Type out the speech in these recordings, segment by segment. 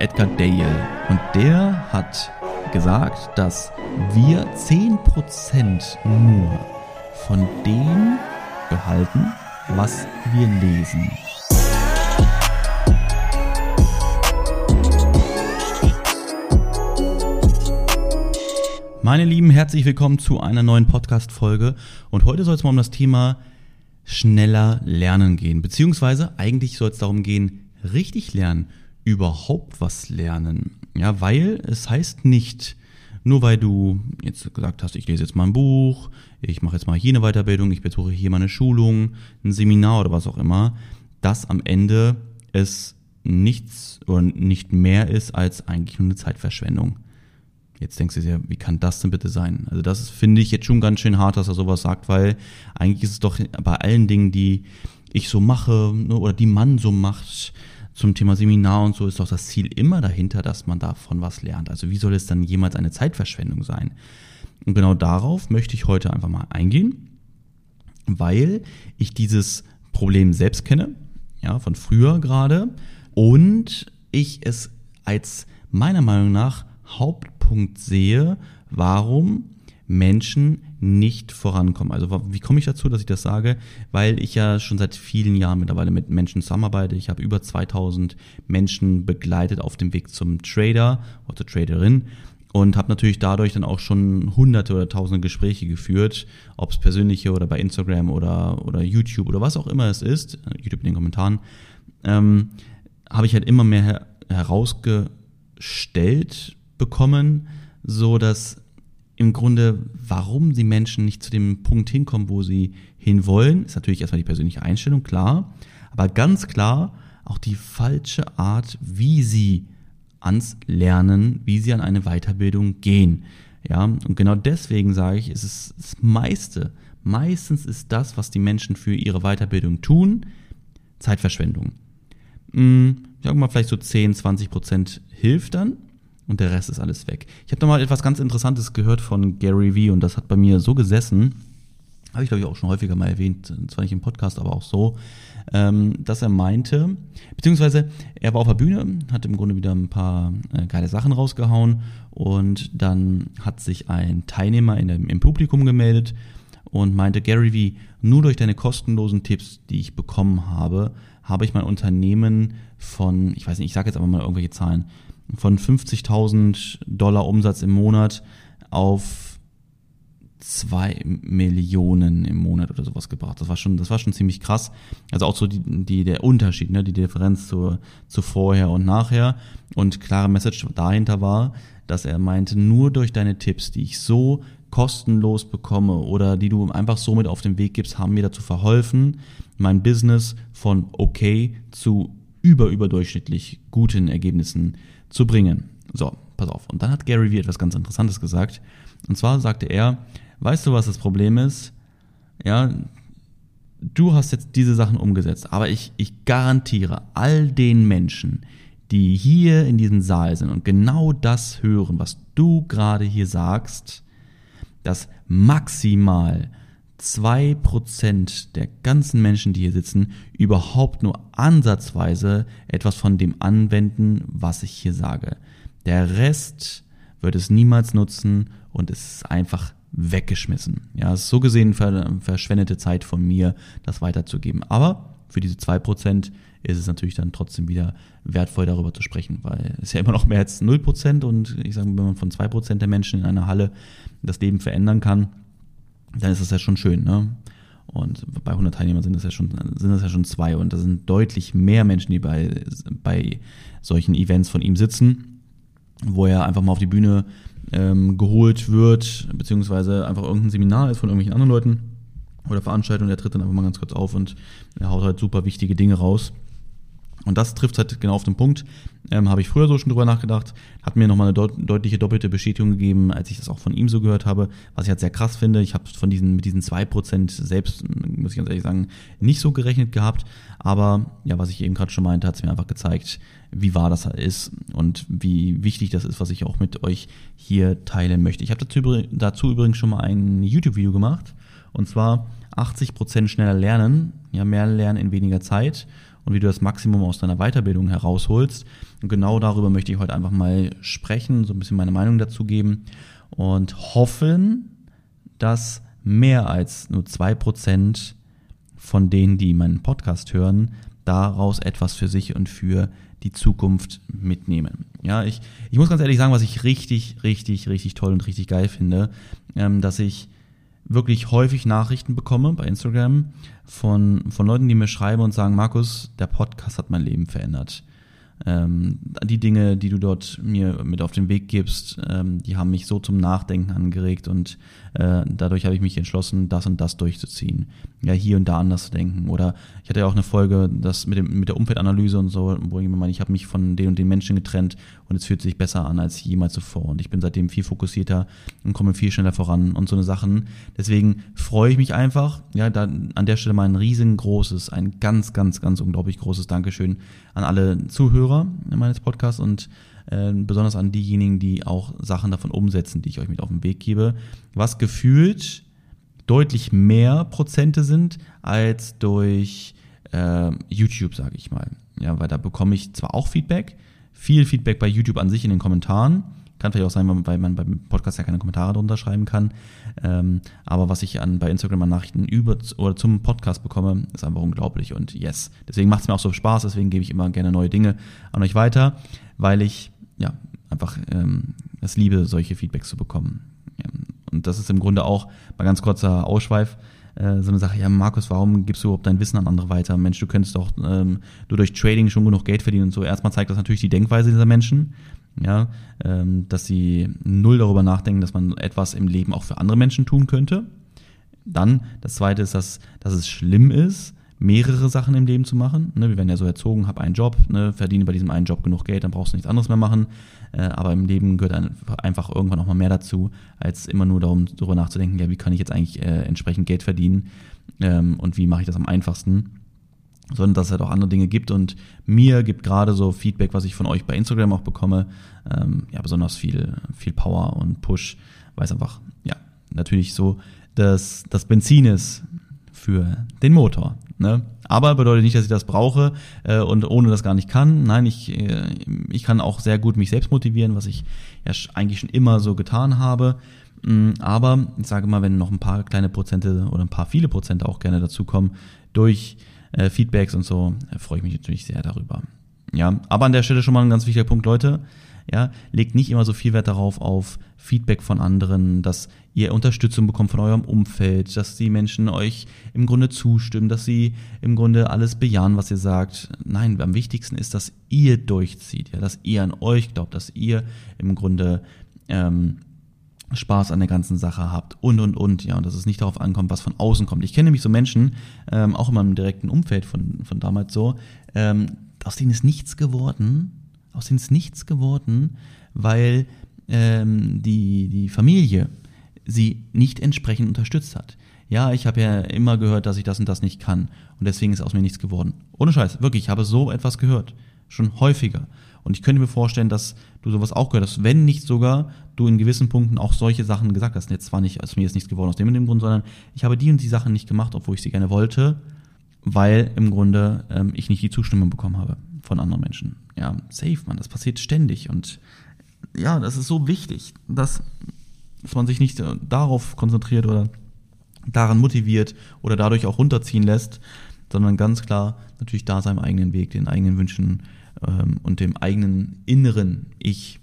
Edgar Dale. Und der hat gesagt, dass wir 10% nur von dem behalten, was wir lesen. Meine Lieben, herzlich willkommen zu einer neuen Podcast-Folge. Und heute soll es mal um das Thema schneller lernen gehen. Beziehungsweise eigentlich soll es darum gehen, richtig lernen, überhaupt was lernen. Ja, weil es heißt nicht, nur weil du jetzt gesagt hast, ich lese jetzt mal ein Buch, ich mache jetzt mal hier eine Weiterbildung, ich besuche hier mal eine Schulung, ein Seminar oder was auch immer, dass am Ende es nichts oder nicht mehr ist als eigentlich nur eine Zeitverschwendung. Jetzt denkst du dir, wie kann das denn bitte sein? Also das finde ich jetzt schon ganz schön hart, dass er sowas sagt, weil eigentlich ist es doch bei allen Dingen, die ich so mache ne, oder die man so macht, zum Thema Seminar und so ist doch das Ziel immer dahinter, dass man davon was lernt. Also wie soll es dann jemals eine Zeitverschwendung sein? Und genau darauf möchte ich heute einfach mal eingehen, weil ich dieses Problem selbst kenne, ja, von früher gerade, und ich es als meiner Meinung nach Hauptpunkt sehe, warum Menschen nicht vorankommen. Also wie komme ich dazu, dass ich das sage? Weil ich ja schon seit vielen Jahren mittlerweile mit Menschen zusammenarbeite. Ich habe über 2000 Menschen begleitet auf dem Weg zum Trader oder zur Traderin und habe natürlich dadurch dann auch schon hunderte oder tausende Gespräche geführt, ob es persönliche oder bei Instagram oder, oder YouTube oder was auch immer es ist, YouTube in den Kommentaren, ähm, habe ich halt immer mehr herausgestellt bekommen, so dass im Grunde, warum die Menschen nicht zu dem Punkt hinkommen, wo sie hinwollen, ist natürlich erstmal die persönliche Einstellung, klar, aber ganz klar auch die falsche Art, wie sie ans Lernen, wie sie an eine Weiterbildung gehen. Ja, und genau deswegen sage ich, es ist das meiste, meistens ist das, was die Menschen für ihre Weiterbildung tun, Zeitverschwendung. Hm, ich sage mal, vielleicht so 10, 20 Prozent hilft dann, und der Rest ist alles weg. Ich habe mal etwas ganz Interessantes gehört von Gary Vee und das hat bei mir so gesessen, habe ich glaube ich auch schon häufiger mal erwähnt, zwar nicht im Podcast, aber auch so, ähm, dass er meinte, beziehungsweise er war auf der Bühne, hat im Grunde wieder ein paar äh, geile Sachen rausgehauen und dann hat sich ein Teilnehmer in dem, im Publikum gemeldet und meinte, Gary Vee, nur durch deine kostenlosen Tipps, die ich bekommen habe, habe ich mein Unternehmen von, ich weiß nicht, ich sage jetzt aber mal irgendwelche Zahlen, von 50.000 Dollar Umsatz im Monat auf 2 Millionen im Monat oder sowas gebracht. Das war schon, das war schon ziemlich krass. Also auch so die, die, der Unterschied, ne, die Differenz zu, zu vorher und nachher. Und klare Message dahinter war, dass er meinte, nur durch deine Tipps, die ich so kostenlos bekomme oder die du einfach so mit auf den Weg gibst, haben mir dazu verholfen, mein Business von okay zu über überdurchschnittlich guten Ergebnissen zu bringen. So, pass auf. Und dann hat Gary Vee etwas ganz Interessantes gesagt. Und zwar sagte er, weißt du, was das Problem ist? Ja, du hast jetzt diese Sachen umgesetzt, aber ich, ich garantiere all den Menschen, die hier in diesem Saal sind und genau das hören, was du gerade hier sagst, dass maximal zwei Prozent der ganzen Menschen, die hier sitzen, überhaupt nur ansatzweise etwas von dem anwenden, was ich hier sage. Der Rest wird es niemals nutzen und es ist einfach weggeschmissen. Ja, ist so gesehen verschwendete Zeit von mir, das weiterzugeben. Aber für diese zwei Prozent ist es natürlich dann trotzdem wieder wertvoll, darüber zu sprechen, weil es ja immer noch mehr als null Prozent und ich sage, wenn man von zwei Prozent der Menschen in einer Halle das Leben verändern kann, dann ist das ja schon schön, ne? Und bei 100 Teilnehmern sind das ja schon, sind das ja schon zwei und da sind deutlich mehr Menschen, die bei, bei solchen Events von ihm sitzen, wo er einfach mal auf die Bühne ähm, geholt wird, beziehungsweise einfach irgendein Seminar ist von irgendwelchen anderen Leuten oder Veranstaltung, der tritt dann einfach mal ganz kurz auf und er haut halt super wichtige Dinge raus. Und das trifft halt genau auf den Punkt. Ähm, Habe ich früher so schon drüber nachgedacht. Hat mir nochmal eine deut deutliche doppelte Bestätigung gegeben, als ich das auch von ihm so gehört habe, was ich halt sehr krass finde. Ich habe von diesen, mit diesen zwei Prozent selbst, muss ich ganz ehrlich sagen, nicht so gerechnet gehabt. Aber ja, was ich eben gerade schon meinte, hat es mir einfach gezeigt, wie wahr das ist und wie wichtig das ist, was ich auch mit euch hier teilen möchte. Ich habe dazu, dazu übrigens schon mal ein YouTube-Video gemacht. Und zwar 80% schneller lernen, ja, mehr lernen in weniger Zeit und wie du das Maximum aus deiner Weiterbildung herausholst. Und genau darüber möchte ich heute einfach mal sprechen, so ein bisschen meine Meinung dazu geben und hoffen, dass mehr als nur zwei Prozent von denen, die meinen Podcast hören, daraus etwas für sich und für die Zukunft mitnehmen. Ja, ich, ich muss ganz ehrlich sagen, was ich richtig, richtig, richtig toll und richtig geil finde, ähm, dass ich wirklich häufig Nachrichten bekomme bei Instagram von, von Leuten, die mir schreiben und sagen, Markus, der Podcast hat mein Leben verändert ähm, die Dinge, die du dort mir mit auf den Weg gibst, ähm, die haben mich so zum Nachdenken angeregt und äh, dadurch habe ich mich entschlossen, das und das durchzuziehen. Ja, hier und da anders zu denken. Oder ich hatte ja auch eine Folge, das mit, dem, mit der Umfeldanalyse und so, wo ich meine, ich habe mich von den und den Menschen getrennt und es fühlt sich besser an als jemals zuvor. Und ich bin seitdem viel fokussierter und komme viel schneller voran und so eine Sachen. Deswegen freue ich mich einfach. Ja, da an der Stelle mal ein riesengroßes, ein ganz, ganz, ganz unglaublich großes Dankeschön an alle Zuhörer meines Podcasts und äh, besonders an diejenigen, die auch Sachen davon umsetzen, die ich euch mit auf den Weg gebe, was gefühlt deutlich mehr Prozente sind als durch äh, YouTube, sage ich mal. Ja, weil da bekomme ich zwar auch Feedback, viel Feedback bei YouTube an sich in den Kommentaren, kann vielleicht auch sein, weil man beim Podcast ja keine Kommentare drunter schreiben kann. Ähm, aber was ich an, bei Instagram an Nachrichten über oder zum Podcast bekomme, ist einfach unglaublich. Und yes, deswegen macht es mir auch so Spaß, deswegen gebe ich immer gerne neue Dinge an euch weiter, weil ich ja einfach ähm, es liebe, solche Feedbacks zu bekommen. Und das ist im Grunde auch mal ganz kurzer Ausschweif äh, so eine Sache, ja Markus, warum gibst du überhaupt dein Wissen an andere weiter? Mensch, du könntest doch ähm, du durch Trading schon genug Geld verdienen und so. Erstmal zeigt das natürlich die Denkweise dieser Menschen, ja, ähm, dass sie null darüber nachdenken, dass man etwas im Leben auch für andere Menschen tun könnte. Dann, das zweite ist, dass, dass es schlimm ist, mehrere Sachen im Leben zu machen. Ne, wir werden ja so erzogen, hab einen Job, ne, verdiene bei diesem einen Job genug Geld, dann brauchst du nichts anderes mehr machen. Äh, aber im Leben gehört einfach irgendwann auch mal mehr dazu, als immer nur darum, darüber nachzudenken, ja, wie kann ich jetzt eigentlich äh, entsprechend Geld verdienen ähm, und wie mache ich das am einfachsten sondern dass es halt auch andere Dinge gibt und mir gibt gerade so Feedback, was ich von euch bei Instagram auch bekomme, ähm, ja besonders viel, viel Power und Push, weil es einfach, ja, natürlich so dass das Benzin ist für den Motor. Ne? Aber bedeutet nicht, dass ich das brauche äh, und ohne das gar nicht kann. Nein, ich, äh, ich kann auch sehr gut mich selbst motivieren, was ich ja eigentlich schon immer so getan habe. Mm, aber ich sage mal, wenn noch ein paar kleine Prozente oder ein paar viele Prozente auch gerne dazukommen durch äh, Feedbacks und so, äh, freue ich mich natürlich sehr darüber. Ja, aber an der Stelle schon mal ein ganz wichtiger Punkt, Leute. Ja, legt nicht immer so viel Wert darauf auf Feedback von anderen, dass ihr Unterstützung bekommt von eurem Umfeld, dass die Menschen euch im Grunde zustimmen, dass sie im Grunde alles bejahen, was ihr sagt. Nein, am wichtigsten ist, dass ihr durchzieht, ja, dass ihr an euch glaubt, dass ihr im Grunde ähm, Spaß an der ganzen Sache habt und und und, ja, und dass es nicht darauf ankommt, was von außen kommt. Ich kenne nämlich so Menschen, ähm, auch in meinem direkten Umfeld von, von damals so, ähm, aus denen ist nichts geworden, aus denen ist nichts geworden, weil ähm, die, die Familie sie nicht entsprechend unterstützt hat. Ja, ich habe ja immer gehört, dass ich das und das nicht kann und deswegen ist aus mir nichts geworden. Ohne Scheiß, wirklich, ich habe so etwas gehört, schon häufiger. Und ich könnte mir vorstellen, dass du sowas auch gehört hast, wenn nicht sogar du in gewissen Punkten auch solche Sachen gesagt hast. Jetzt zwar nicht, aus mir ist nichts geworden aus dem und dem Grund, sondern ich habe die und die Sachen nicht gemacht, obwohl ich sie gerne wollte, weil im Grunde ähm, ich nicht die Zustimmung bekommen habe von anderen Menschen. Ja, safe, man, das passiert ständig und ja, das ist so wichtig, dass, dass man sich nicht darauf konzentriert oder daran motiviert oder dadurch auch runterziehen lässt, sondern ganz klar natürlich da seinem eigenen Weg, den eigenen Wünschen ähm, und dem eigenen inneren Ich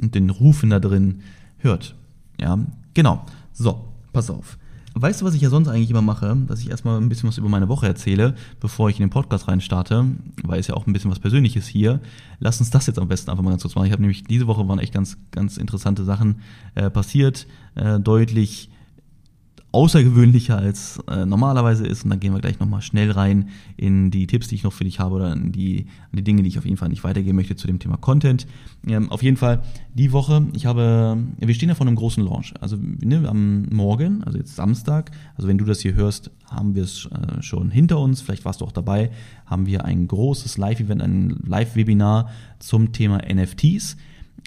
und den Rufen da drin hört. Ja, genau. So, pass auf. Weißt du, was ich ja sonst eigentlich immer mache? Dass ich erstmal ein bisschen was über meine Woche erzähle, bevor ich in den Podcast reinstarte, weil es ja auch ein bisschen was Persönliches hier. Lass uns das jetzt am besten einfach mal ganz kurz machen. Ich habe nämlich diese Woche waren echt ganz, ganz interessante Sachen äh, passiert, äh, deutlich außergewöhnlicher als äh, normalerweise ist. Und dann gehen wir gleich nochmal schnell rein in die Tipps, die ich noch für dich habe oder in die, in die Dinge, die ich auf jeden Fall nicht weitergeben möchte zu dem Thema Content. Ähm, auf jeden Fall die Woche, ich habe, wir stehen ja vor einem großen Launch. Also ne, am Morgen, also jetzt Samstag, also wenn du das hier hörst, haben wir es äh, schon hinter uns, vielleicht warst du auch dabei, haben wir ein großes Live-Event, ein Live-Webinar zum Thema NFTs.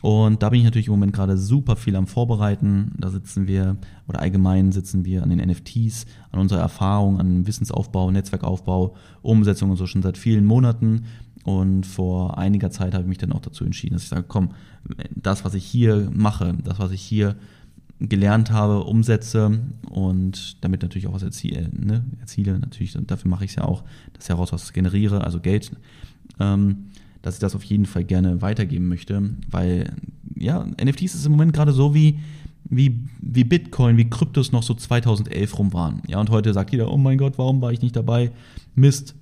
Und da bin ich natürlich im Moment gerade super viel am Vorbereiten. Da sitzen wir, oder allgemein sitzen wir an den NFTs, an unserer Erfahrung, an Wissensaufbau, Netzwerkaufbau, Umsetzung und so schon seit vielen Monaten. Und vor einiger Zeit habe ich mich dann auch dazu entschieden, dass ich sage, komm, das, was ich hier mache, das, was ich hier gelernt habe, umsetze und damit natürlich auch was erziele, ne? erziele natürlich, dafür mache ich es ja auch, dass ich heraus was generiere, also Geld, ähm, dass ich das auf jeden Fall gerne weitergeben möchte, weil ja, NFTs ist im Moment gerade so wie, wie, wie Bitcoin, wie Kryptos noch so 2011 rum waren. Ja, und heute sagt jeder, oh mein Gott, warum war ich nicht dabei? Mist.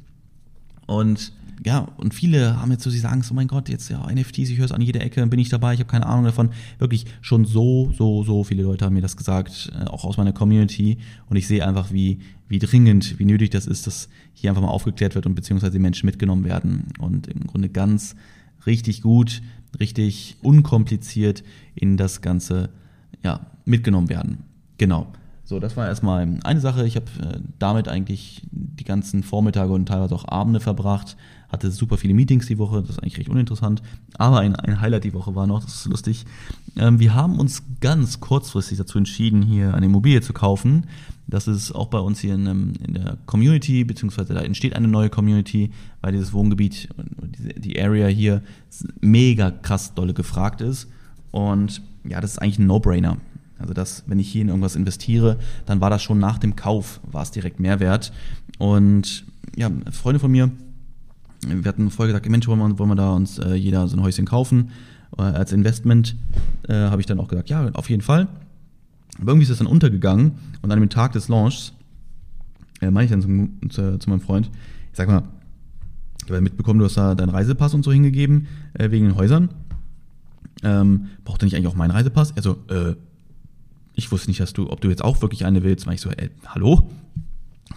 Und ja, und viele haben jetzt so, sie sagen, oh mein Gott, jetzt ja, NFTs, ich höre es an jeder Ecke, bin ich dabei, ich habe keine Ahnung davon. Wirklich schon so, so, so viele Leute haben mir das gesagt, äh, auch aus meiner Community. Und ich sehe einfach, wie, wie dringend, wie nötig das ist, dass hier einfach mal aufgeklärt wird und beziehungsweise die Menschen mitgenommen werden. Und im Grunde ganz richtig gut, richtig unkompliziert in das Ganze ja, mitgenommen werden. Genau. So, das war erstmal eine Sache. Ich habe äh, damit eigentlich die ganzen Vormittage und teilweise auch Abende verbracht, hatte super viele Meetings die Woche, das ist eigentlich recht uninteressant. Aber ein, ein Highlight die Woche war noch, das ist lustig. Ähm, wir haben uns ganz kurzfristig dazu entschieden, hier eine Immobilie zu kaufen. Das ist auch bei uns hier in, in der Community, beziehungsweise da entsteht eine neue Community, weil dieses Wohngebiet, die Area hier mega krass dolle gefragt ist. Und ja, das ist eigentlich ein No-Brainer. Also das, wenn ich hier in irgendwas investiere, dann war das schon nach dem Kauf, war es direkt Mehrwert. Und ja, Freunde von mir, wir hatten vorher gesagt, Mensch, wollen wir, wollen wir da uns äh, jeder so ein Häuschen kaufen äh, als Investment? Äh, Habe ich dann auch gesagt, ja, auf jeden Fall. Aber irgendwie ist das dann untergegangen und an dem Tag des Launches äh, meine ich dann zum, zu, zu meinem Freund, ich sag mal, ich habe mitbekommen, du hast da deinen Reisepass und so hingegeben, äh, wegen den Häusern. Ähm, braucht nicht eigentlich auch meinen Reisepass? Er so, äh, ich wusste nicht, dass du, ob du jetzt auch wirklich eine willst. War ich so, ey, hallo?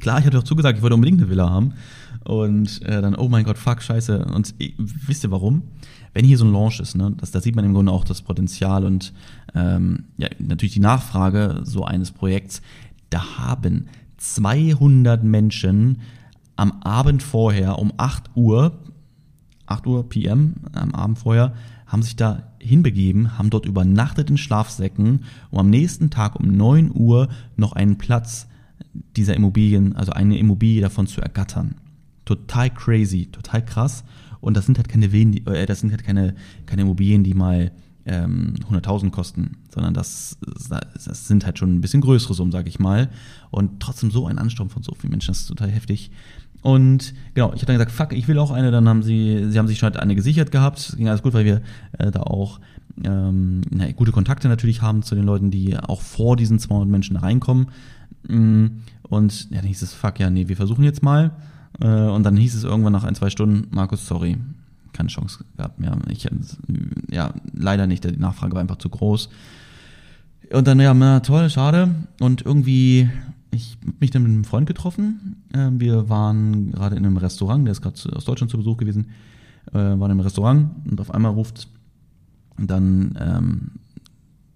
Klar, ich hatte doch zugesagt, ich wollte unbedingt eine Villa haben. Und äh, dann, oh mein Gott, fuck, scheiße. Und äh, wisst ihr warum? Wenn hier so ein Launch ist, ne, das, da sieht man im Grunde auch das Potenzial und ähm, ja, natürlich die Nachfrage so eines Projekts. Da haben 200 Menschen am Abend vorher um 8 Uhr, 8 Uhr PM, am Abend vorher, haben sich da hinbegeben, haben dort übernachtet in Schlafsäcken, um am nächsten Tag um 9 Uhr noch einen Platz dieser Immobilien, also eine Immobilie davon zu ergattern. Total crazy, total krass. Und das sind halt keine Villen, äh, das sind halt keine, keine Immobilien, die mal ähm, 100.000 kosten, sondern das, das sind halt schon ein bisschen größere Summen, sag ich mal. Und trotzdem so ein Ansturm von so vielen Menschen, das ist total heftig. Und genau, ich habe dann gesagt, fuck, ich will auch eine. Dann haben sie, sie haben sich schon halt eine gesichert gehabt. Es ging alles gut, weil wir äh, da auch ähm, na, gute Kontakte natürlich haben zu den Leuten, die auch vor diesen 200 Menschen reinkommen. Mm, und ja, dann hieß es, fuck, ja, nee, wir versuchen jetzt mal. Äh, und dann hieß es irgendwann nach ein, zwei Stunden, Markus, sorry, keine Chance gehabt mehr. Ich, ja, leider nicht, die Nachfrage war einfach zu groß. Und dann, ja, na toll, schade. Und irgendwie ich habe mich dann mit einem Freund getroffen. Ähm, wir waren gerade in einem Restaurant, der ist gerade aus Deutschland zu Besuch gewesen, äh, waren einem Restaurant und auf einmal ruft dann ähm,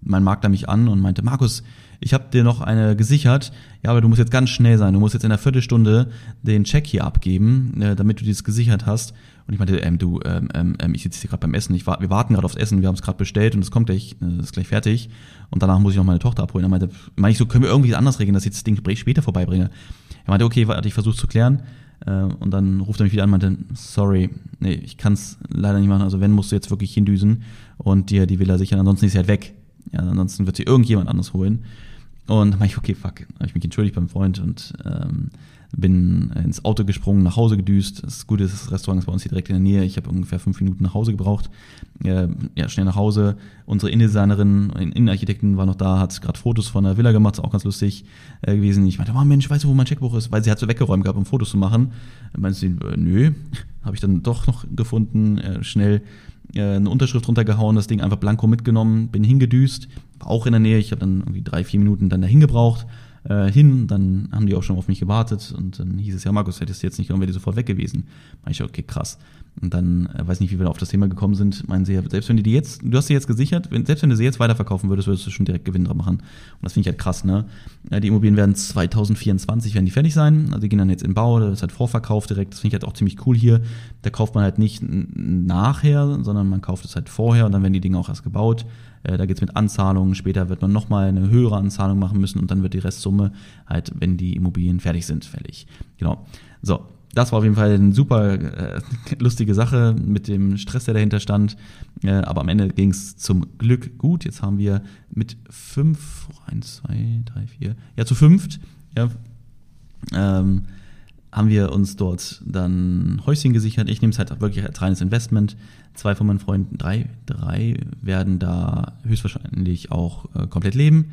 mein Makler mich an und meinte, Markus, ich habe dir noch eine gesichert, ja, aber du musst jetzt ganz schnell sein, du musst jetzt in einer Viertelstunde den Check hier abgeben, äh, damit du dieses gesichert hast. Und ich meinte, ähm, du, ähm, ähm, ähm ich sitze hier gerade beim Essen, ich, wir warten gerade aufs Essen, wir haben es gerade bestellt und es kommt gleich, äh, ist gleich fertig. Und danach muss ich noch meine Tochter abholen. Er meinte, meine ich so, können wir irgendwie anders regeln, dass ich das Ding später vorbeibringe. Er meinte, okay, warte, ich versuche zu klären. Äh, und dann ruft er mich wieder an und meinte, sorry, nee, ich kann es leider nicht machen. Also wenn, musst du jetzt wirklich hindüsen und dir die Villa sichern, ansonsten ist sie halt weg. Ja, ansonsten wird sie irgendjemand anders holen. Und dann meinte ich, okay, fuck. Habe ich mich entschuldigt beim Freund und ähm, bin ins Auto gesprungen, nach Hause gedüst. Das Gute ist, das Restaurant ist bei uns hier direkt in der Nähe. Ich habe ungefähr fünf Minuten nach Hause gebraucht. Äh, ja, schnell nach Hause. Unsere Innendesignerin, Innenarchitektin war noch da, hat gerade Fotos von der Villa gemacht, ist auch ganz lustig äh, gewesen. Ich meinte, oh Mensch, weißt du, wo mein Checkbuch ist? Weil sie hat so weggeräumt gehabt, um Fotos zu machen. Meinte sie, äh, nö. habe ich dann doch noch gefunden, äh, schnell eine Unterschrift runtergehauen, das Ding einfach blanko mitgenommen, bin hingedüst, war auch in der Nähe. Ich habe dann irgendwie drei, vier Minuten dann dahin gebraucht äh, hin. Dann haben die auch schon auf mich gewartet und dann hieß es ja, Markus, hättest du jetzt nicht, dann wäre die sofort weg gewesen. Meinte ich, okay, krass. Und dann, äh, weiß nicht, wie wir auf das Thema gekommen sind, meinen sie, selbst wenn du die jetzt, du hast sie jetzt gesichert, wenn, selbst wenn du sie jetzt weiterverkaufen würdest, würdest du schon direkt Gewinn dran machen. Und das finde ich halt krass, ne? Ja, die Immobilien werden 2024 werden die fertig sein, also die gehen dann jetzt in Bau, das ist halt Vorverkauf direkt, das finde ich halt auch ziemlich cool hier. Da kauft man halt nicht nachher, sondern man kauft es halt vorher und dann werden die Dinge auch erst gebaut. Äh, da geht's mit Anzahlungen, später wird man nochmal eine höhere Anzahlung machen müssen und dann wird die Restsumme halt, wenn die Immobilien fertig sind, fällig. Genau. So, das war auf jeden Fall eine super äh, lustige Sache mit dem Stress, der dahinter stand. Äh, aber am Ende ging es zum Glück gut. Jetzt haben wir mit fünf, eins, zwei, drei, vier, ja zu fünft, ja, ähm, haben wir uns dort dann Häuschen gesichert. Ich nehme es halt wirklich als reines Investment. Zwei von meinen Freunden, drei, drei werden da höchstwahrscheinlich auch äh, komplett leben.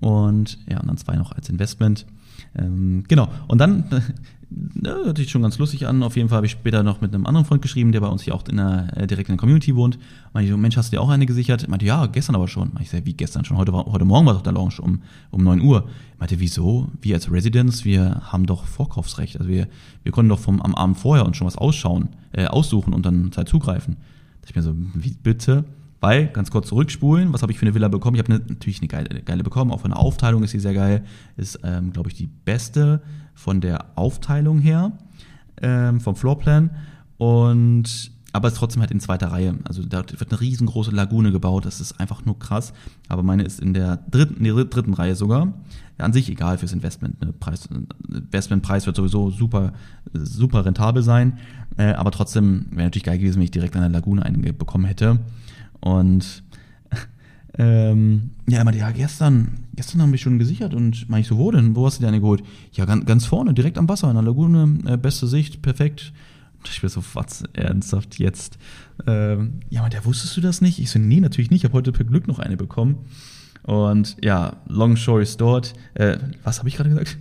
Und ja, und dann zwei noch als Investment. Ähm, genau. Und dann ja, hört sich schon ganz lustig an. Auf jeden Fall habe ich später noch mit einem anderen Freund geschrieben, der bei uns hier auch in der, äh, direkt in der Community wohnt. Meinte ich, Mensch, hast du dir auch eine gesichert? Meinte, ja, gestern aber schon. Meinte ich, wie gestern schon? Heute, war, heute Morgen war doch der Launch um, um 9 Uhr. Meinte, wieso? Wir als Residents, wir haben doch Vorkaufsrecht. Also wir, wir konnten doch vom, am Abend vorher uns schon was ausschauen, äh, aussuchen und dann Zeit zugreifen. Da ich mir so, wie bitte? Weil, ganz kurz zurückspulen, was habe ich für eine Villa bekommen? Ich habe eine, natürlich eine geile, geile bekommen, auch von der Aufteilung ist sie sehr geil. Ist, ähm, glaube ich, die beste von der Aufteilung her, ähm, vom Floorplan. Und aber es ist trotzdem halt in zweiter Reihe. Also da wird eine riesengroße Lagune gebaut, das ist einfach nur krass. Aber meine ist in der dritten, in dritten Reihe sogar. An sich egal fürs Investment. Ne? Preis, Investmentpreis wird sowieso super, super rentabel sein. Äh, aber trotzdem wäre natürlich geil gewesen, wenn ich direkt der Lagune eine bekommen hätte. Und ähm, ja, er meinte, ja, gestern, gestern haben wir schon gesichert und meine ich so, wo denn? Wo hast du die eine geholt? Ja, ganz, ganz vorne, direkt am Wasser, in der Lagune, äh, beste Sicht, perfekt. Und ich bin so, was, ernsthaft jetzt? Ähm, ja, meinte, ja, wusstest du das nicht? Ich so, nee, natürlich nicht, ich habe heute per Glück noch eine bekommen. Und ja, long story short, äh, was habe ich gerade gesagt?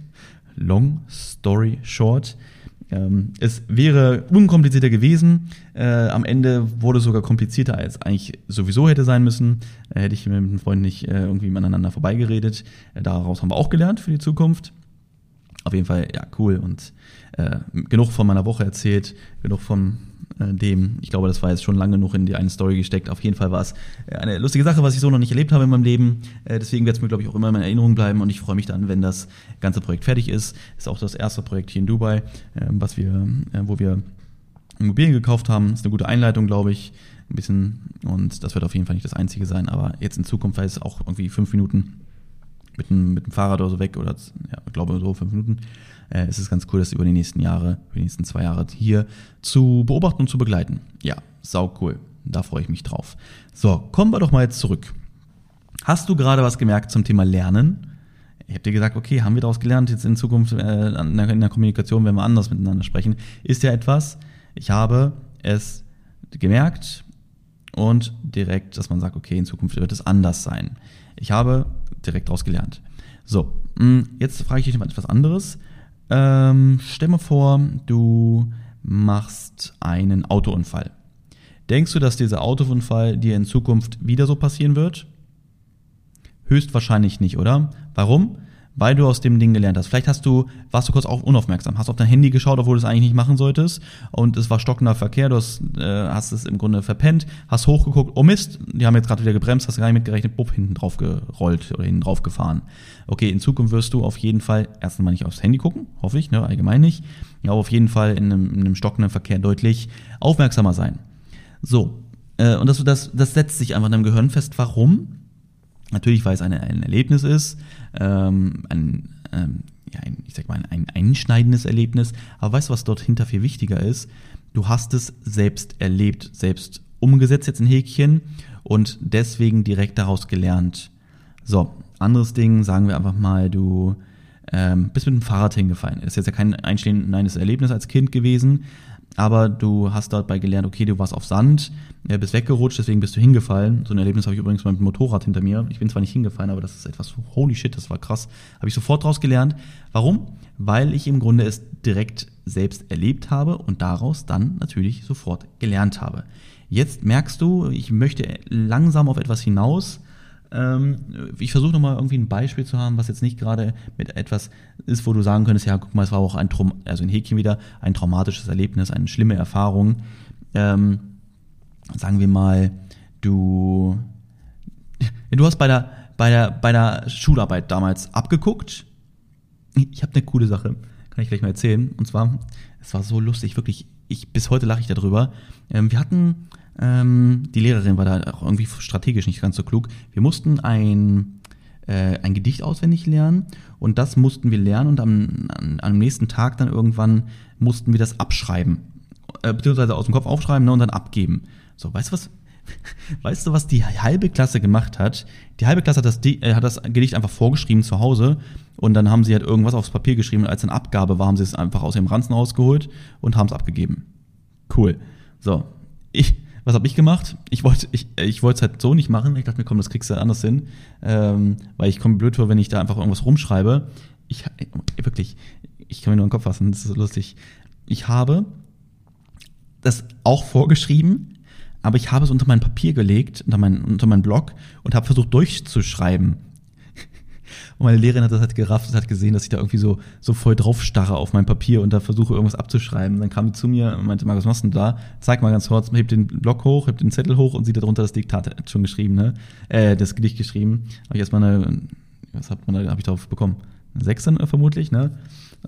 Long story short. Ähm, es wäre unkomplizierter gewesen. Äh, am Ende wurde es sogar komplizierter, als eigentlich sowieso hätte sein müssen. Äh, hätte ich mit einem Freund nicht äh, irgendwie miteinander vorbeigeredet. Äh, daraus haben wir auch gelernt für die Zukunft. Auf jeden Fall, ja, cool. Und äh, genug von meiner Woche erzählt, genug von dem. Ich glaube, das war jetzt schon lange genug in die eine Story gesteckt. Auf jeden Fall war es äh, eine lustige Sache, was ich so noch nicht erlebt habe in meinem Leben. Äh, deswegen wird es mir, glaube ich, auch immer in Erinnerung bleiben und ich freue mich dann, wenn das ganze Projekt fertig ist. Ist auch das erste Projekt hier in Dubai, was wir, wo wir Immobilien gekauft haben. Ist eine gute Einleitung, glaube ich. Ein bisschen, und das wird auf jeden Fall nicht das einzige sein, aber jetzt in Zukunft, weil es auch irgendwie fünf Minuten mit dem, mit dem Fahrrad oder so weg oder ja, ich glaube so fünf Minuten, äh, ist es ganz cool, das über die nächsten Jahre, über die nächsten zwei Jahre hier zu beobachten und zu begleiten. Ja, sau cool. Da freue ich mich drauf. So, kommen wir doch mal jetzt zurück. Hast du gerade was gemerkt zum Thema Lernen? Ich habe dir gesagt, okay, haben wir daraus gelernt, jetzt in Zukunft äh, in der Kommunikation, wenn wir anders miteinander sprechen, ist ja etwas, ich habe es gemerkt und direkt, dass man sagt, okay, in Zukunft wird es anders sein. Ich habe direkt daraus gelernt. So, mm, jetzt frage ich dich mal etwas anderes. Ähm, stell mal vor, du machst einen Autounfall. Denkst du, dass dieser Autounfall dir in Zukunft wieder so passieren wird? Höchstwahrscheinlich nicht, oder? Warum? Weil du aus dem Ding gelernt hast. Vielleicht hast du, warst du kurz auch unaufmerksam, hast auf dein Handy geschaut, obwohl du es eigentlich nicht machen solltest und es war stockender Verkehr, du hast, äh, hast es im Grunde verpennt, hast hochgeguckt, oh Mist, die haben jetzt gerade wieder gebremst, hast gar nicht mitgerechnet, bupp, hinten drauf gerollt oder hinten drauf gefahren. Okay, in Zukunft wirst du auf jeden Fall erst einmal nicht aufs Handy gucken, hoffe ich, ne, allgemein nicht, aber auf jeden Fall in einem, in einem stockenden Verkehr deutlich aufmerksamer sein. So, äh, und das, das, das setzt sich einfach in deinem Gehirn fest. Warum? Natürlich, weil es eine, ein Erlebnis ist, ähm, ein, ähm, ja, ein, ich sag mal, ein einschneidendes Erlebnis. Aber weißt du, was dort hinter viel wichtiger ist? Du hast es selbst erlebt, selbst umgesetzt jetzt ein Häkchen und deswegen direkt daraus gelernt. So, anderes Ding, sagen wir einfach mal, du ähm, bist mit dem Fahrrad hingefallen. Das ist jetzt ja kein einschneidendes Erlebnis als Kind gewesen, aber du hast dabei gelernt, okay, du warst auf Sand, äh, bist weggerutscht, deswegen bist du hingefallen. So ein Erlebnis habe ich übrigens mal mit dem Motorrad hinter mir. Ich bin zwar nicht hingefallen, aber das ist etwas, holy shit, das war krass. Habe ich sofort daraus gelernt. Warum? Weil ich im Grunde es direkt selbst erlebt habe und daraus dann natürlich sofort gelernt habe. Jetzt merkst du, ich möchte langsam auf etwas hinaus, ich versuche nochmal irgendwie ein Beispiel zu haben, was jetzt nicht gerade mit etwas ist, wo du sagen könntest, ja, guck mal, es war auch ein, Traum also ein Häkchen wieder, ein traumatisches Erlebnis, eine schlimme Erfahrung. ähm, sagen wir mal, du, du hast bei der, bei der, bei der Schularbeit damals abgeguckt. Ich habe eine coole Sache, kann ich gleich mal erzählen. Und zwar, es war so lustig, wirklich, ich, bis heute lache ich darüber. Ähm, wir hatten, ähm, die Lehrerin war da auch irgendwie strategisch nicht ganz so klug. Wir mussten ein, äh, ein Gedicht auswendig lernen und das mussten wir lernen und am, am nächsten Tag dann irgendwann mussten wir das abschreiben. Äh, beziehungsweise aus dem Kopf aufschreiben ne, und dann abgeben. So, weißt du was? Weißt du, was die halbe Klasse gemacht hat? Die halbe Klasse hat das, äh, hat das Gedicht einfach vorgeschrieben zu Hause und dann haben sie halt irgendwas aufs Papier geschrieben und als dann Abgabe war, haben sie es einfach aus ihrem Ranzen rausgeholt und haben es abgegeben. Cool. So, ich, was habe ich gemacht? Ich wollte ich, ich wollte es halt so nicht machen. Ich dachte mir, komm, das kriegst du halt anders hin, ähm, weil ich komme blöd vor, wenn ich da einfach irgendwas rumschreibe. Ich wirklich, ich kann mir nur den Kopf fassen, das ist so lustig. Ich habe das auch vorgeschrieben, aber ich habe es unter mein Papier gelegt, unter mein, unter meinen Blog und habe versucht durchzuschreiben. Und meine Lehrerin hat das halt gerafft und hat gesehen, dass ich da irgendwie so, so voll drauf starre auf mein Papier und da versuche irgendwas abzuschreiben. Dann kam die zu mir und meinte, Markus, was machst du da? Zeig mal ganz kurz, hebt den Block hoch, hebt den Zettel hoch und sieht darunter das Diktat schon geschrieben, ne? Äh, das Gedicht geschrieben. Habe ich erstmal eine, was hat man da, habe ich drauf bekommen? Eine Sechse vermutlich, ne?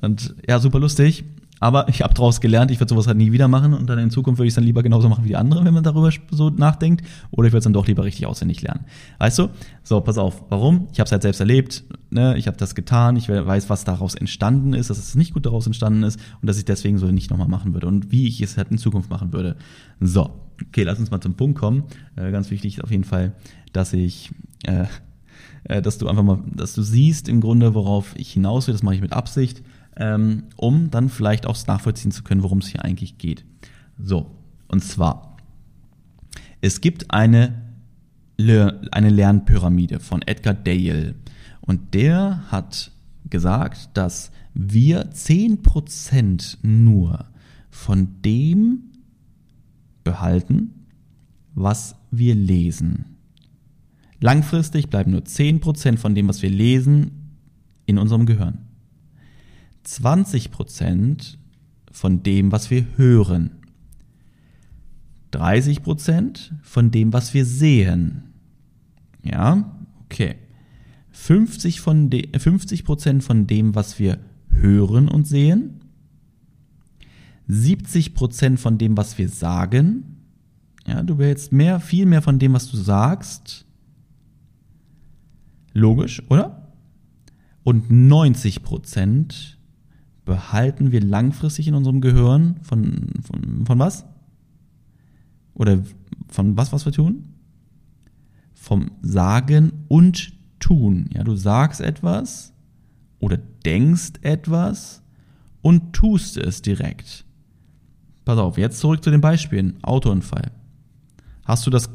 Und ja, super lustig. Aber ich habe daraus gelernt, ich würde sowas halt nie wieder machen und dann in Zukunft würde ich es dann lieber genauso machen wie die anderen, wenn man darüber so nachdenkt. Oder ich würde es dann doch lieber richtig auswendig lernen. Weißt du? So, pass auf. Warum? Ich habe es halt selbst erlebt. Ne? Ich habe das getan. Ich weiß, was daraus entstanden ist, dass es nicht gut daraus entstanden ist und dass ich deswegen so nicht nochmal machen würde und wie ich es halt in Zukunft machen würde. So, okay, lass uns mal zum Punkt kommen. Äh, ganz wichtig ist auf jeden Fall, dass ich äh, äh, dass du einfach mal, dass du siehst im Grunde, worauf ich hinaus will, das mache ich mit Absicht, ähm, um dann vielleicht auch nachvollziehen zu können, worum es hier eigentlich geht. So, und zwar, es gibt eine, Le eine Lernpyramide von Edgar Dale und der hat gesagt, dass wir 10% nur von dem behalten, was wir lesen. Langfristig bleiben nur 10% von dem, was wir lesen, in unserem Gehirn. 20% von dem, was wir hören. 30% von dem, was wir sehen. Ja, okay. 50 von de 50 von dem, was wir hören und sehen. 70% von dem, was wir sagen. Ja, du behältst mehr, viel mehr von dem, was du sagst. Logisch, oder? Und 90 behalten wir langfristig in unserem Gehirn von, von, von was? Oder von was, was wir tun? Vom Sagen und Tun. Ja, du sagst etwas oder denkst etwas und tust es direkt. Pass auf, jetzt zurück zu den Beispielen. Autounfall. Hast du das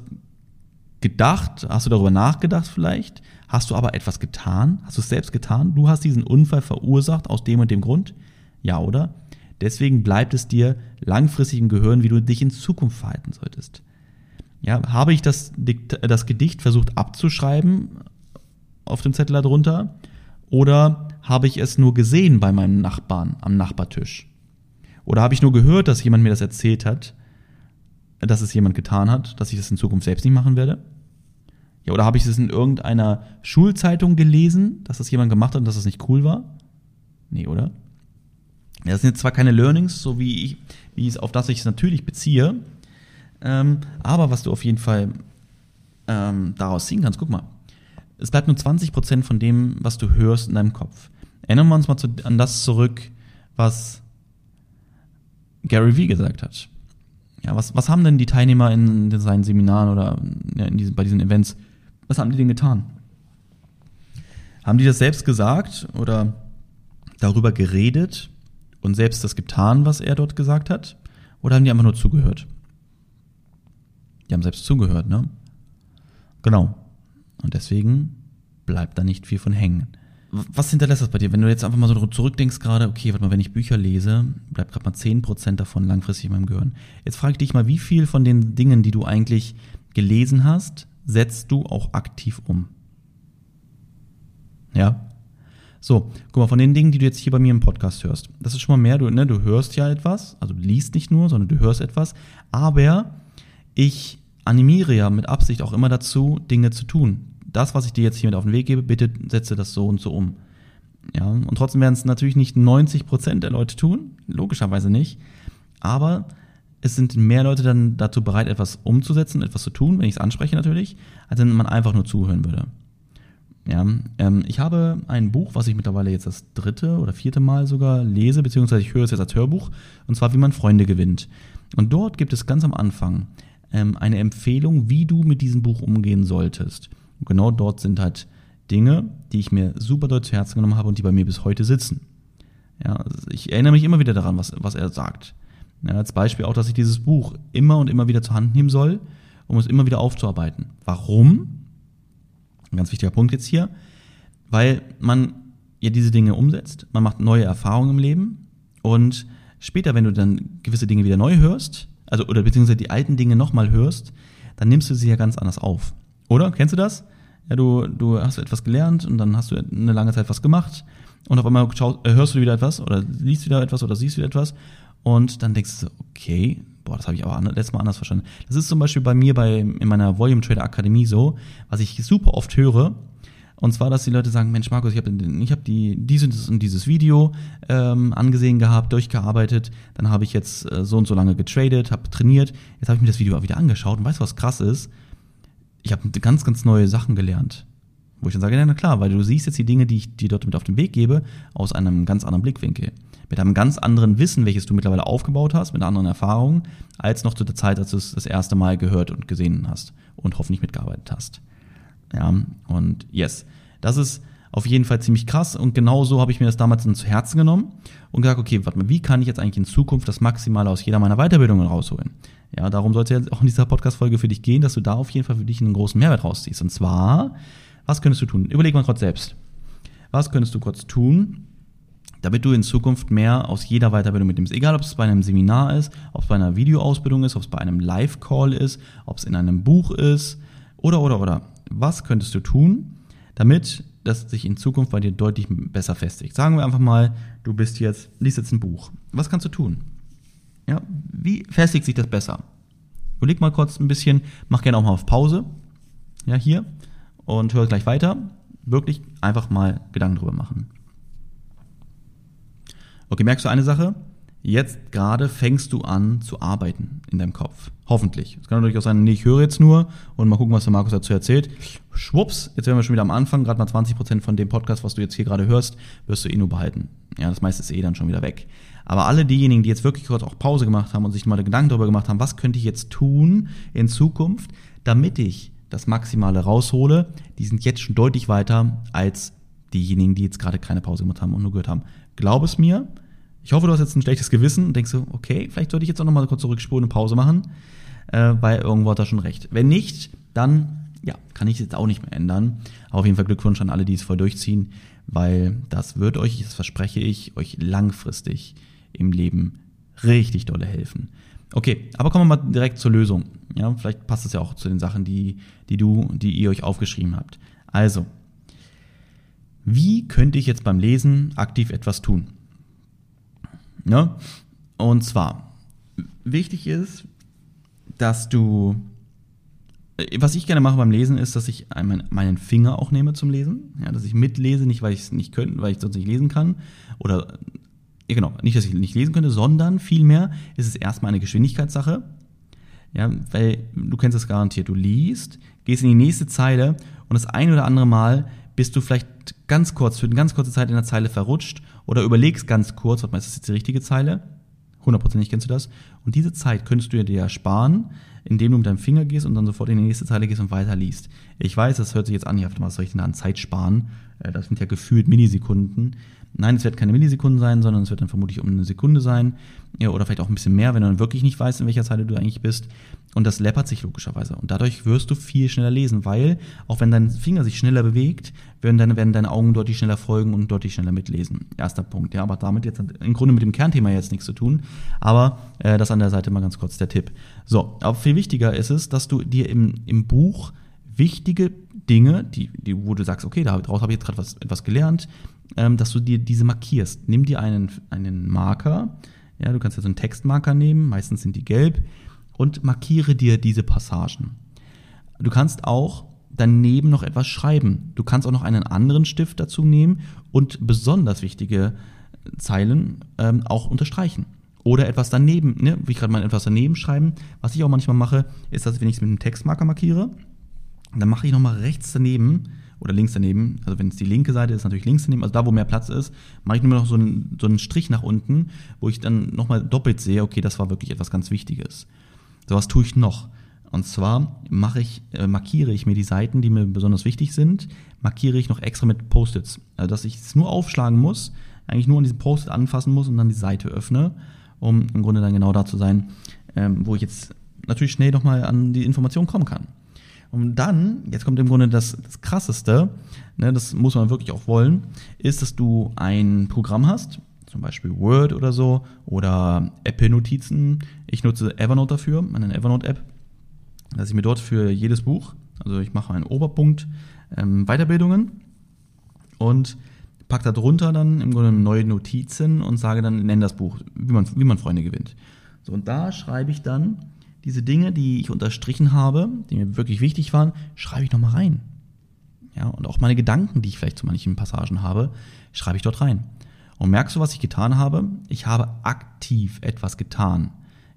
gedacht? Hast du darüber nachgedacht vielleicht? Hast du aber etwas getan? Hast du es selbst getan? Du hast diesen Unfall verursacht aus dem und dem Grund? Ja, oder? Deswegen bleibt es dir langfristig im Gehirn, wie du dich in Zukunft verhalten solltest. Ja, habe ich das, das Gedicht versucht abzuschreiben auf dem Zettel darunter? Oder habe ich es nur gesehen bei meinem Nachbarn am Nachbartisch? Oder habe ich nur gehört, dass jemand mir das erzählt hat, dass es jemand getan hat, dass ich das in Zukunft selbst nicht machen werde? Ja, oder habe ich es in irgendeiner Schulzeitung gelesen, dass das jemand gemacht hat und dass das nicht cool war? Nee, oder? Das sind jetzt zwar keine Learnings, so wie ich, wie es auf das ich es natürlich beziehe, ähm, aber was du auf jeden Fall ähm, daraus ziehen kannst, guck mal, es bleibt nur 20% von dem, was du hörst in deinem Kopf. Erinnern wir uns mal zu, an das zurück, was Gary Vee gesagt hat. Ja, was, was haben denn die Teilnehmer in, in seinen Seminaren oder ja, in diesen, bei diesen Events was haben die denn getan? Haben die das selbst gesagt oder darüber geredet und selbst das getan, was er dort gesagt hat? Oder haben die einfach nur zugehört? Die haben selbst zugehört, ne? Genau. Und deswegen bleibt da nicht viel von hängen. Was hinterlässt das bei dir? Wenn du jetzt einfach mal so zurückdenkst gerade, okay, warte mal, wenn ich Bücher lese, bleibt gerade mal 10% davon langfristig in meinem Gehirn. Jetzt frage ich dich mal, wie viel von den Dingen, die du eigentlich gelesen hast, setzt du auch aktiv um. Ja? So, guck mal, von den Dingen, die du jetzt hier bei mir im Podcast hörst, das ist schon mal mehr, du, ne, du hörst ja etwas, also du liest nicht nur, sondern du hörst etwas, aber ich animiere ja mit Absicht auch immer dazu, Dinge zu tun. Das, was ich dir jetzt hier mit auf den Weg gebe, bitte setze das so und so um. Ja, und trotzdem werden es natürlich nicht 90 Prozent der Leute tun, logischerweise nicht, aber es sind mehr Leute dann dazu bereit, etwas umzusetzen, etwas zu tun, wenn ich es anspreche natürlich, als wenn man einfach nur zuhören würde. Ja, ähm, ich habe ein Buch, was ich mittlerweile jetzt das dritte oder vierte Mal sogar lese, beziehungsweise ich höre es jetzt als Hörbuch, und zwar Wie man Freunde gewinnt. Und dort gibt es ganz am Anfang ähm, eine Empfehlung, wie du mit diesem Buch umgehen solltest. Und genau dort sind halt Dinge, die ich mir super doll zu Herzen genommen habe und die bei mir bis heute sitzen. Ja, also ich erinnere mich immer wieder daran, was, was er sagt. Ja, als Beispiel auch, dass ich dieses Buch immer und immer wieder zur Hand nehmen soll, um es immer wieder aufzuarbeiten. Warum? Ein ganz wichtiger Punkt jetzt hier. Weil man ja diese Dinge umsetzt, man macht neue Erfahrungen im Leben und später, wenn du dann gewisse Dinge wieder neu hörst, also oder beziehungsweise die alten Dinge nochmal hörst, dann nimmst du sie ja ganz anders auf. Oder? Kennst du das? Ja, du, du hast etwas gelernt und dann hast du eine lange Zeit was gemacht und auf einmal schaust, äh, hörst du wieder etwas oder liest wieder etwas oder siehst wieder etwas und dann denkst du so, okay, boah, das habe ich aber letztes Mal anders verstanden. Das ist zum Beispiel bei mir bei, in meiner Volume Trader Akademie so, was ich super oft höre, und zwar, dass die Leute sagen, Mensch, Markus, ich habe ich hab die, dieses und dieses Video ähm, angesehen gehabt, durchgearbeitet, dann habe ich jetzt äh, so und so lange getradet, habe trainiert, jetzt habe ich mir das Video auch wieder angeschaut und weißt du, was krass ist? Ich habe ganz, ganz neue Sachen gelernt. Wo ich dann sage, na klar, weil du siehst jetzt die Dinge, die ich dir dort mit auf den Weg gebe, aus einem ganz anderen Blickwinkel. Mit einem ganz anderen Wissen, welches du mittlerweile aufgebaut hast, mit anderen Erfahrungen, als noch zu der Zeit, als du es das erste Mal gehört und gesehen hast und hoffentlich mitgearbeitet hast. Ja, und yes, das ist auf jeden Fall ziemlich krass und genau so habe ich mir das damals dann zu Herzen genommen und gesagt, okay, warte mal, wie kann ich jetzt eigentlich in Zukunft das Maximale aus jeder meiner Weiterbildungen rausholen? Ja, darum sollte jetzt auch in dieser Podcast-Folge für dich gehen, dass du da auf jeden Fall für dich einen großen Mehrwert rausziehst. Und zwar, was könntest du tun? Überleg mal kurz selbst. Was könntest du kurz tun, damit du in Zukunft mehr aus jeder Weiterbildung mitnimmst. Egal, ob es bei einem Seminar ist, ob es bei einer Videoausbildung ist, ob es bei einem Live-Call ist, ob es in einem Buch ist oder, oder, oder was könntest du tun, damit das sich in Zukunft bei dir deutlich besser festigt. Sagen wir einfach mal, du bist jetzt, liest jetzt ein Buch. Was kannst du tun? Ja, wie festigt sich das besser? Überleg mal kurz ein bisschen, mach gerne auch mal auf Pause. Ja, hier. Und hör gleich weiter. Wirklich einfach mal Gedanken drüber machen. Okay, merkst du eine Sache? Jetzt gerade fängst du an zu arbeiten in deinem Kopf. Hoffentlich. Es kann natürlich auch sein, nee, ich höre jetzt nur und mal gucken, was der Markus dazu erzählt. Schwupps, jetzt wären wir schon wieder am Anfang, gerade mal 20% von dem Podcast, was du jetzt hier gerade hörst, wirst du eh nur behalten. Ja, das meiste ist eh dann schon wieder weg. Aber alle diejenigen, die jetzt wirklich kurz auch Pause gemacht haben und sich mal Gedanken darüber gemacht haben, was könnte ich jetzt tun in Zukunft, damit ich das Maximale raushole, die sind jetzt schon deutlich weiter als diejenigen, die jetzt gerade keine Pause gemacht haben und nur gehört haben. Glaub es mir, ich hoffe, du hast jetzt ein schlechtes Gewissen und denkst so, okay, vielleicht sollte ich jetzt auch nochmal kurz zurückspulen und Pause machen, äh, weil irgendwo hat er schon recht. Wenn nicht, dann, ja, kann ich es jetzt auch nicht mehr ändern. Aber auf jeden Fall Glückwunsch an alle, die es voll durchziehen, weil das wird euch, das verspreche ich, euch langfristig im Leben richtig dolle helfen. Okay, aber kommen wir mal direkt zur Lösung. Ja, vielleicht passt es ja auch zu den Sachen, die, die du, die ihr euch aufgeschrieben habt. Also, wie könnte ich jetzt beim Lesen aktiv etwas tun? Ne? Und zwar, wichtig ist, dass du, was ich gerne mache beim Lesen, ist, dass ich meinen Finger auch nehme zum Lesen. Ja, dass ich mitlese, nicht weil ich es nicht könnte, weil ich sonst nicht lesen kann. Oder, ja genau, nicht, dass ich nicht lesen könnte, sondern vielmehr ist es erstmal eine Geschwindigkeitssache. Ja, weil du kennst das garantiert. Du liest, gehst in die nächste Zeile und das ein oder andere Mal bist du vielleicht ganz kurz, für eine ganz kurze Zeit in der Zeile verrutscht oder überlegst ganz kurz, warte mal, ist das jetzt die richtige Zeile? Hundertprozentig kennst du das. Und diese Zeit könntest du dir ja sparen, indem du mit deinem Finger gehst und dann sofort in die nächste Zeile gehst und weiter liest. Ich weiß, das hört sich jetzt an, ich was soll ich denn da an Zeit sparen? Äh, das sind ja gefühlt Millisekunden. Nein, es wird keine Millisekunden sein, sondern es wird dann vermutlich um eine Sekunde sein. Ja, oder vielleicht auch ein bisschen mehr, wenn du dann wirklich nicht weißt, in welcher Zeile du eigentlich bist. Und das läppert sich logischerweise. Und dadurch wirst du viel schneller lesen, weil auch wenn dein Finger sich schneller bewegt, werden deine, werden deine Augen deutlich schneller folgen und deutlich schneller mitlesen. Erster Punkt. Ja, aber damit jetzt im Grunde mit dem Kernthema jetzt nichts zu tun. Aber äh, das an der Seite mal ganz kurz der Tipp. So, aber viel wichtiger ist es, dass du dir im, im Buch wichtige Dinge, die, die, wo du sagst, okay, daraus habe ich jetzt gerade was, etwas gelernt, ähm, dass du dir diese markierst. Nimm dir einen, einen Marker, ja, du kannst ja so einen Textmarker nehmen, meistens sind die gelb, und markiere dir diese Passagen. Du kannst auch daneben noch etwas schreiben. Du kannst auch noch einen anderen Stift dazu nehmen und besonders wichtige Zeilen ähm, auch unterstreichen. Oder etwas daneben, ne, wie ich gerade mal etwas daneben schreiben. Was ich auch manchmal mache, ist, dass wenn ich es mit einem Textmarker markiere, dann mache ich nochmal rechts daneben oder links daneben, also wenn es die linke Seite ist, natürlich links daneben, also da, wo mehr Platz ist, mache ich nur noch so einen, so einen Strich nach unten, wo ich dann nochmal doppelt sehe, okay, das war wirklich etwas ganz Wichtiges. So was tue ich noch. Und zwar mache ich, äh, markiere ich mir die Seiten, die mir besonders wichtig sind, markiere ich noch extra mit Post-its. Also dass ich es nur aufschlagen muss, eigentlich nur an diesem Post-it anfassen muss und dann die Seite öffne, um im Grunde dann genau da zu sein, ähm, wo ich jetzt natürlich schnell nochmal an die Information kommen kann. Und dann, jetzt kommt im Grunde das, das Krasseste, ne, das muss man wirklich auch wollen, ist, dass du ein Programm hast, zum Beispiel Word oder so, oder Apple-Notizen. Ich nutze Evernote dafür, eine Evernote-App, dass ich mir dort für jedes Buch, also ich mache einen Oberpunkt ähm, Weiterbildungen und packe da drunter dann im Grunde neue Notizen und sage dann, nenn das Buch, wie man, wie man Freunde gewinnt. So, und da schreibe ich dann diese Dinge, die ich unterstrichen habe, die mir wirklich wichtig waren, schreibe ich nochmal rein. Ja, und auch meine Gedanken, die ich vielleicht zu manchen Passagen habe, schreibe ich dort rein. Und merkst du, was ich getan habe? Ich habe aktiv etwas getan.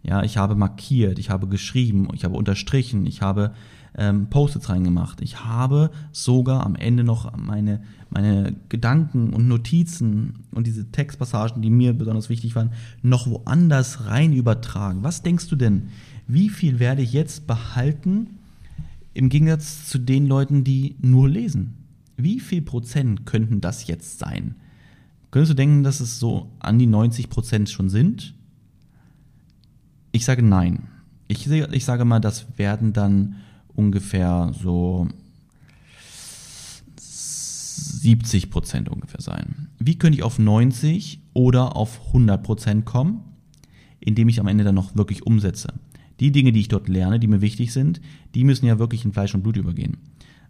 Ja, ich habe markiert, ich habe geschrieben, ich habe unterstrichen, ich habe ähm, Post-its reingemacht. Ich habe sogar am Ende noch meine, meine Gedanken und Notizen und diese Textpassagen, die mir besonders wichtig waren, noch woanders rein übertragen. Was denkst du denn? Wie viel werde ich jetzt behalten im Gegensatz zu den Leuten, die nur lesen? Wie viel Prozent könnten das jetzt sein? Könntest du denken, dass es so an die 90 Prozent schon sind? Ich sage nein. Ich, ich sage mal, das werden dann ungefähr so 70 Prozent ungefähr sein. Wie könnte ich auf 90 oder auf 100 Prozent kommen, indem ich am Ende dann noch wirklich umsetze? Die Dinge, die ich dort lerne, die mir wichtig sind, die müssen ja wirklich in Fleisch und Blut übergehen.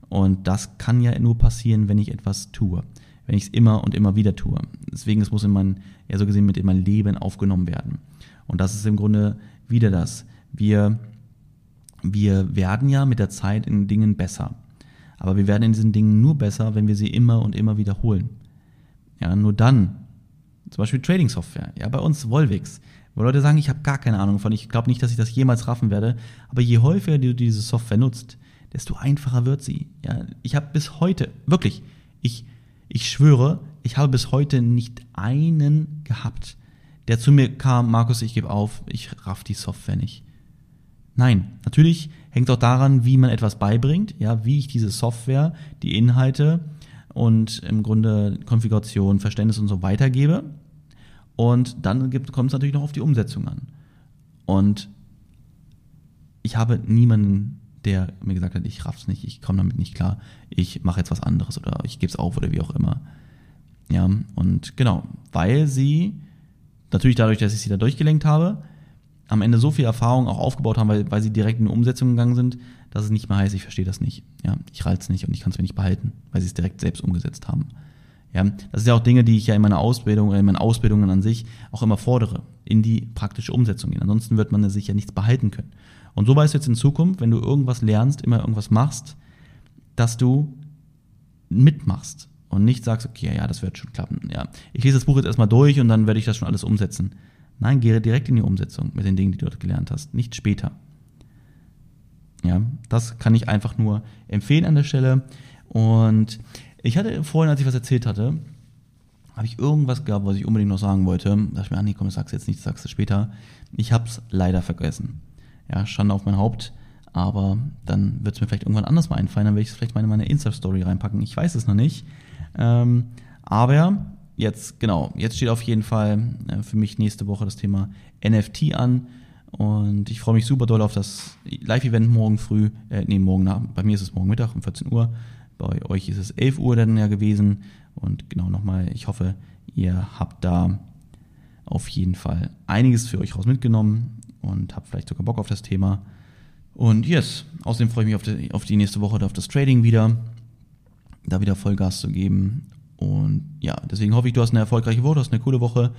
Und das kann ja nur passieren, wenn ich etwas tue. Wenn ich es immer und immer wieder tue. Deswegen, es muss in mein, ja so gesehen, mit in mein Leben aufgenommen werden. Und das ist im Grunde wieder das. Wir wir werden ja mit der Zeit in Dingen besser. Aber wir werden in diesen Dingen nur besser, wenn wir sie immer und immer wiederholen. Ja, nur dann. Zum Beispiel Trading Software. Ja, bei uns Volvix. Wo Leute sagen, ich habe gar keine Ahnung von, ich glaube nicht, dass ich das jemals raffen werde. Aber je häufiger du diese Software nutzt, desto einfacher wird sie. Ja, ich habe bis heute, wirklich, ich, ich schwöre, ich habe bis heute nicht einen gehabt, der zu mir kam, Markus, ich gebe auf, ich raff die Software nicht. Nein, natürlich hängt auch daran, wie man etwas beibringt, ja, wie ich diese Software, die Inhalte und im Grunde Konfiguration, Verständnis und so weitergebe. Und dann kommt es natürlich noch auf die Umsetzung an. Und ich habe niemanden, der mir gesagt hat, ich raff's nicht, ich komme damit nicht klar, ich mache jetzt was anderes oder ich gebe es auf oder wie auch immer. Ja, und genau, weil sie, natürlich dadurch, dass ich sie da durchgelenkt habe, am Ende so viel Erfahrung auch aufgebaut haben, weil, weil sie direkt in die Umsetzung gegangen sind, dass es nicht mehr heißt, ich verstehe das nicht. Ja, ich es nicht und ich kann es mir nicht behalten, weil sie es direkt selbst umgesetzt haben. Ja, das ist ja auch Dinge, die ich ja in meiner Ausbildung oder in meinen Ausbildungen an sich auch immer fordere, in die praktische Umsetzung gehen. Ansonsten wird man sich ja nichts behalten können. Und so weißt du jetzt in Zukunft, wenn du irgendwas lernst, immer irgendwas machst, dass du mitmachst und nicht sagst, okay, ja, das wird schon klappen. Ja, ich lese das Buch jetzt erstmal durch und dann werde ich das schon alles umsetzen. Nein, gehe direkt in die Umsetzung mit den Dingen, die du dort gelernt hast, nicht später. Ja, das kann ich einfach nur empfehlen an der Stelle. Und ich hatte vorhin, als ich was erzählt hatte, habe ich irgendwas gehabt, was ich unbedingt noch sagen wollte. Da dachte ich mir, ah, nee, komm, ich sag's jetzt nicht, sag's später. Ich hab's leider vergessen. Ja, Schande auf mein Haupt. Aber dann wird es mir vielleicht irgendwann anders mal einfallen. Dann werde ich es vielleicht mal in meine Insta-Story reinpacken. Ich weiß es noch nicht. Ähm, aber jetzt, genau, jetzt steht auf jeden Fall äh, für mich nächste Woche das Thema NFT an. Und ich freue mich super doll auf das Live-Event morgen früh, äh, nee, morgen nach, bei mir ist es morgen Mittag um 14 Uhr. Bei euch ist es 11 Uhr dann ja gewesen. Und genau nochmal, ich hoffe, ihr habt da auf jeden Fall einiges für euch raus mitgenommen und habt vielleicht sogar Bock auf das Thema. Und yes, außerdem freue ich mich auf die, auf die nächste Woche, auf das Trading wieder, da wieder Vollgas zu geben. Und ja, deswegen hoffe ich, du hast eine erfolgreiche Woche, hast eine coole Woche.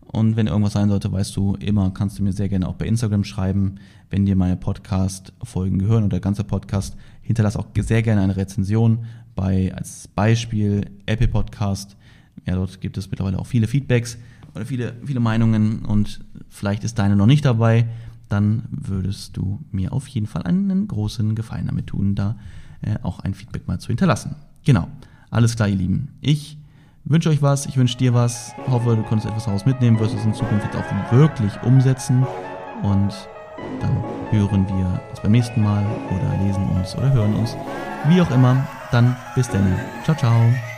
Und wenn irgendwas sein sollte, weißt du immer, kannst du mir sehr gerne auch bei Instagram schreiben, wenn dir meine Podcast-Folgen gehören oder der ganze Podcast. Hinterlass auch sehr gerne eine Rezension bei, als Beispiel, Apple Podcast. Ja, dort gibt es mittlerweile auch viele Feedbacks oder viele, viele Meinungen und vielleicht ist deine noch nicht dabei. Dann würdest du mir auf jeden Fall einen großen Gefallen damit tun, da äh, auch ein Feedback mal zu hinterlassen. Genau. Alles klar, ihr Lieben. Ich wünsche euch was, ich wünsche dir was, hoffe, du konntest etwas daraus mitnehmen, wirst es in Zukunft jetzt auch wirklich umsetzen und dann hören wir uns beim nächsten Mal oder lesen uns oder hören uns, wie auch immer. Dann bis dann. Ciao, ciao.